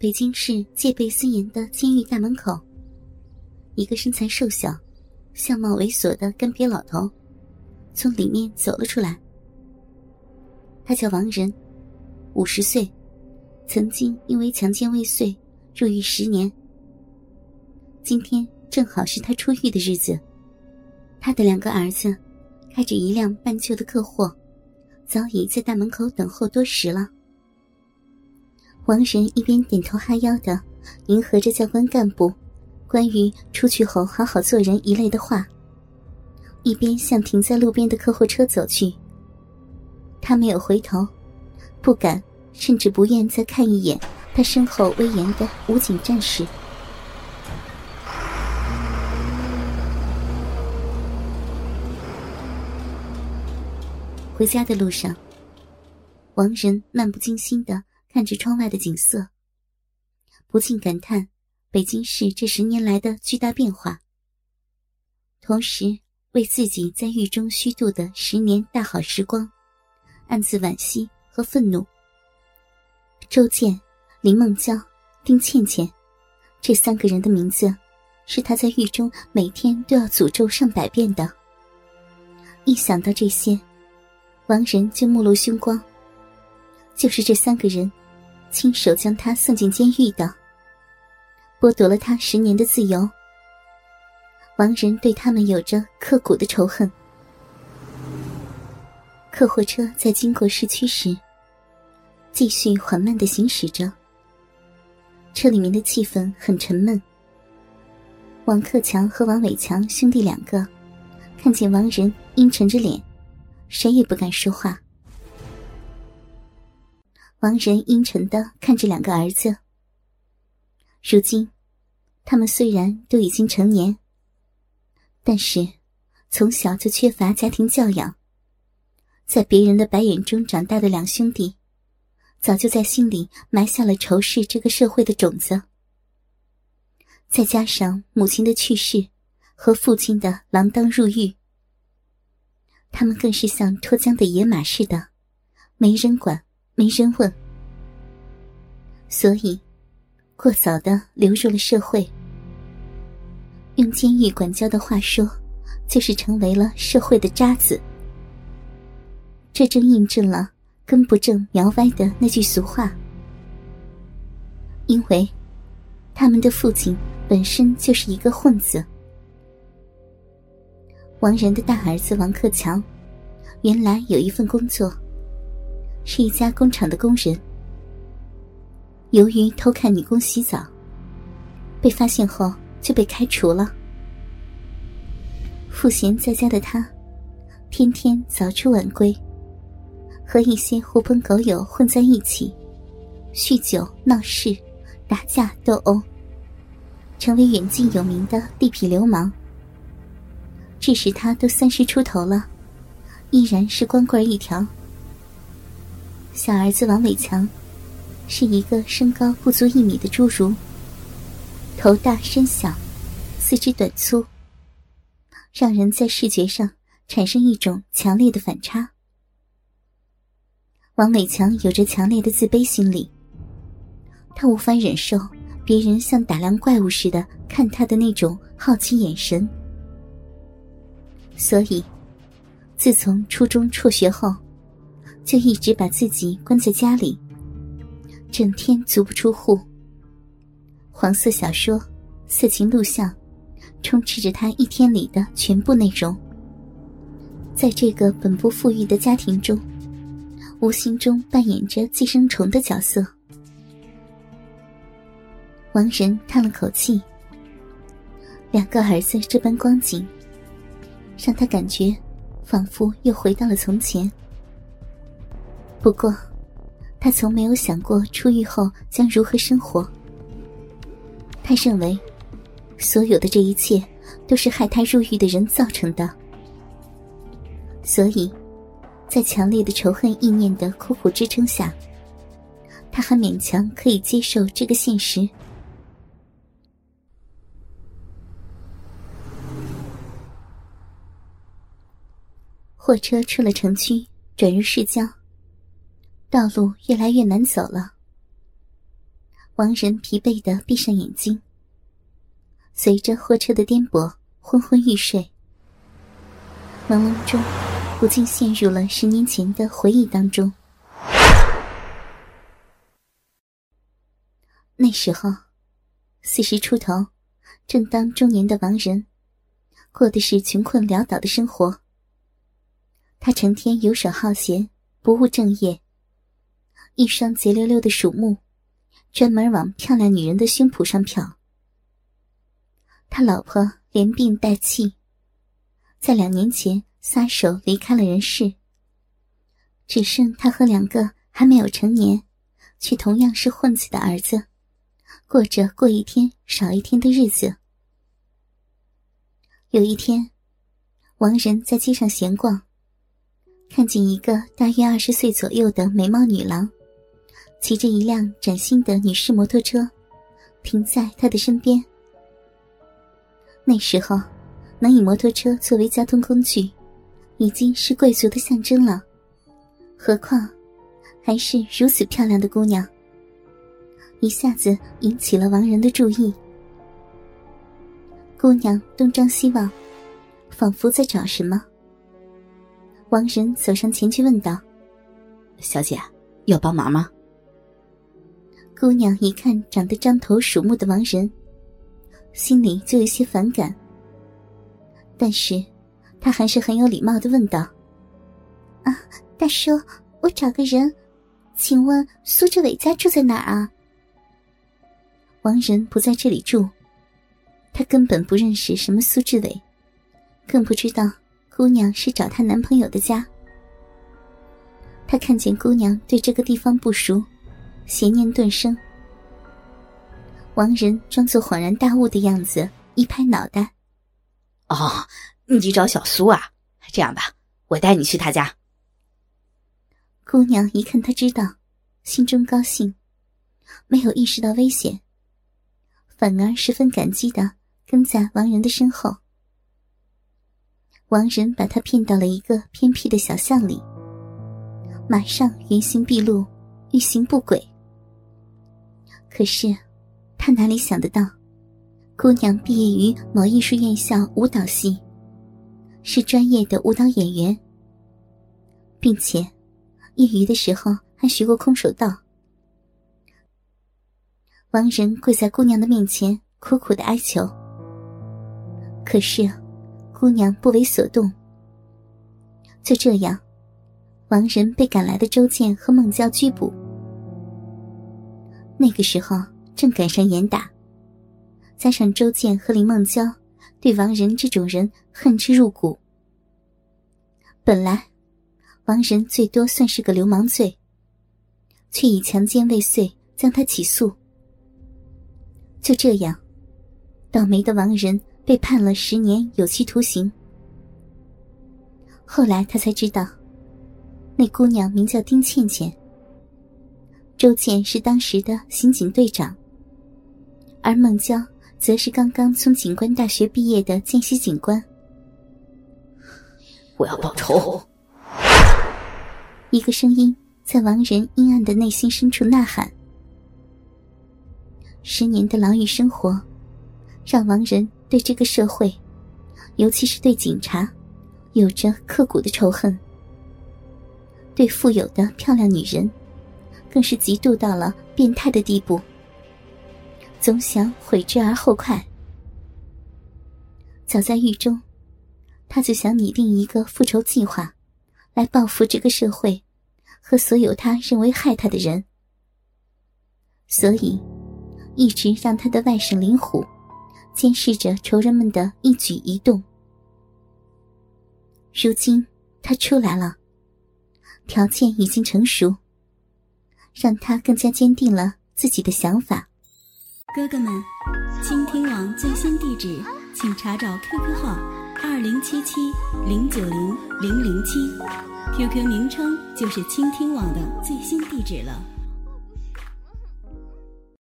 北京市戒备森严的监狱大门口，一个身材瘦小、相貌猥琐的干瘪老头从里面走了出来。他叫王仁，五十岁，曾经因为强奸未遂入狱十年。今天正好是他出狱的日子，他的两个儿子开着一辆半旧的客货，早已在大门口等候多时了。王仁一边点头哈腰的迎合着教官干部关于出去后好好做人一类的话，一边向停在路边的客货车走去。他没有回头，不敢，甚至不愿再看一眼他身后威严的武警战士。回家的路上，王仁漫不经心的看着窗外的景色，不禁感叹北京市这十年来的巨大变化，同时为自己在狱中虚度的十年大好时光。暗自惋惜和愤怒。周建、林梦娇、丁倩倩，这三个人的名字，是他在狱中每天都要诅咒上百遍的。一想到这些，王仁就目露凶光。就是这三个人，亲手将他送进监狱的，剥夺了他十年的自由。王仁对他们有着刻骨的仇恨。客货车在经过市区时，继续缓慢的行驶着。车里面的气氛很沉闷。王克强和王伟强兄弟两个，看见王仁阴沉着脸，谁也不敢说话。王仁阴沉的看着两个儿子。如今，他们虽然都已经成年，但是从小就缺乏家庭教养。在别人的白眼中长大的两兄弟，早就在心里埋下了仇视这个社会的种子。再加上母亲的去世和父亲的锒铛入狱，他们更是像脱缰的野马似的，没人管，没人问，所以过早的流入了社会。用监狱管教的话说，就是成为了社会的渣子。这正印证了“根不正苗歪”的那句俗话。因为，他们的父亲本身就是一个混子。王仁的大儿子王克强，原来有一份工作，是一家工厂的工人。由于偷看女工洗澡，被发现后就被开除了。赋闲在家的他，天天早出晚归。和一些狐朋狗友混在一起，酗酒闹事，打架斗殴，成为远近有名的地痞流氓。致使他都三十出头了，依然是光棍一条。小儿子王伟强，是一个身高不足一米的侏儒，头大身小，四肢短粗，让人在视觉上产生一种强烈的反差。王伟强有着强烈的自卑心理，他无法忍受别人像打量怪物似的看他的那种好奇眼神，所以，自从初中辍学后，就一直把自己关在家里，整天足不出户。黄色小说、色情录像，充斥着他一天里的全部内容。在这个本不富裕的家庭中。无形中扮演着寄生虫的角色。王仁叹了口气，两个儿子这般光景，让他感觉仿佛又回到了从前。不过，他从没有想过出狱后将如何生活。他认为，所有的这一切都是害他入狱的人造成的，所以。在强烈的仇恨意念的苦苦支撑下，他还勉强可以接受这个现实。货车出了城区，转入市郊，道路越来越难走了。王仁疲惫的闭上眼睛，随着货车的颠簸，昏昏欲睡。朦胧中，不禁陷入了十年前的回忆当中。那时候，四十出头，正当中年的王仁，过的是穷困潦倒的生活。他成天游手好闲，不务正业，一双贼溜溜的鼠目，专门往漂亮女人的胸脯上瞟。他老婆连病带气，在两年前撒手离开了人世，只剩他和两个还没有成年，却同样是混子的儿子。过着过一天少一天的日子。有一天，王仁在街上闲逛，看见一个大约二十岁左右的美貌女郎，骑着一辆崭新的女士摩托车，停在他的身边。那时候，能以摩托车作为交通工具，已经是贵族的象征了，何况还是如此漂亮的姑娘。一下子引起了王仁的注意。姑娘东张西望，仿佛在找什么。王仁走上前去问道：“小姐，要帮忙吗？”姑娘一看长得獐头鼠目的王仁，心里就有些反感。但是，她还是很有礼貌的问道：“啊，大叔，我找个人，请问苏志伟家住在哪儿啊？”王仁不在这里住，他根本不认识什么苏志伟，更不知道姑娘是找她男朋友的家。他看见姑娘对这个地方不熟，邪念顿生。王仁装作恍然大悟的样子，一拍脑袋：“哦，你找小苏啊？这样吧，我带你去他家。”姑娘一看他知道，心中高兴，没有意识到危险。反而十分感激的跟在王仁的身后。王仁把他骗到了一个偏僻的小巷里，马上原形毕露，欲行不轨。可是，他哪里想得到，姑娘毕业于某艺术院校舞蹈系，是专业的舞蹈演员，并且业余的时候还学过空手道。王仁跪在姑娘的面前，苦苦的哀求。可是，姑娘不为所动。就这样，王仁被赶来的周建和孟娇拘捕。那个时候正赶上严打，加上周建和林梦娇对王仁这种人恨之入骨。本来，王仁最多算是个流氓罪，却以强奸未遂将他起诉。就这样，倒霉的王仁被判了十年有期徒刑。后来他才知道，那姑娘名叫丁倩倩。周倩是当时的刑警队长，而孟娇则是刚刚从警官大学毕业的见习警官。我要报仇！一个声音在王仁阴暗的内心深处呐喊。十年的牢狱生活，让王仁对这个社会，尤其是对警察，有着刻骨的仇恨。对富有的漂亮女人，更是嫉妒到了变态的地步，总想悔之而后快。早在狱中，他就想拟定一个复仇计划，来报复这个社会和所有他认为害他的人。所以。一直让他的外甥林虎监视着仇人们的一举一动。如今他出来了，条件已经成熟，让他更加坚定了自己的想法。哥哥们，倾听网最新地址，请查找 QQ 号二零七七零九零零零七，QQ 名称就是倾听网的最新地址了。